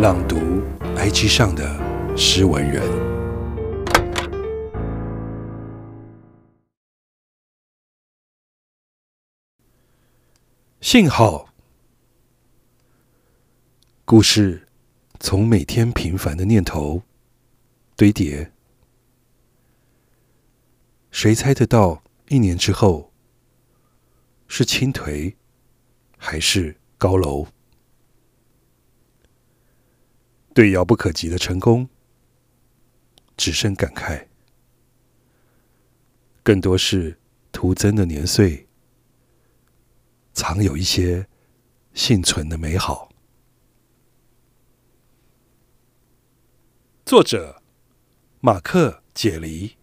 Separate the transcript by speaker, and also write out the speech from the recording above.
Speaker 1: 朗读 IG 上的诗文人。信号，故事从每天平凡的念头堆叠。谁猜得到一年之后是倾颓还是高楼？对遥不可及的成功，只剩感慨，更多是徒增的年岁，藏有一些幸存的美好。作者：马克·解离。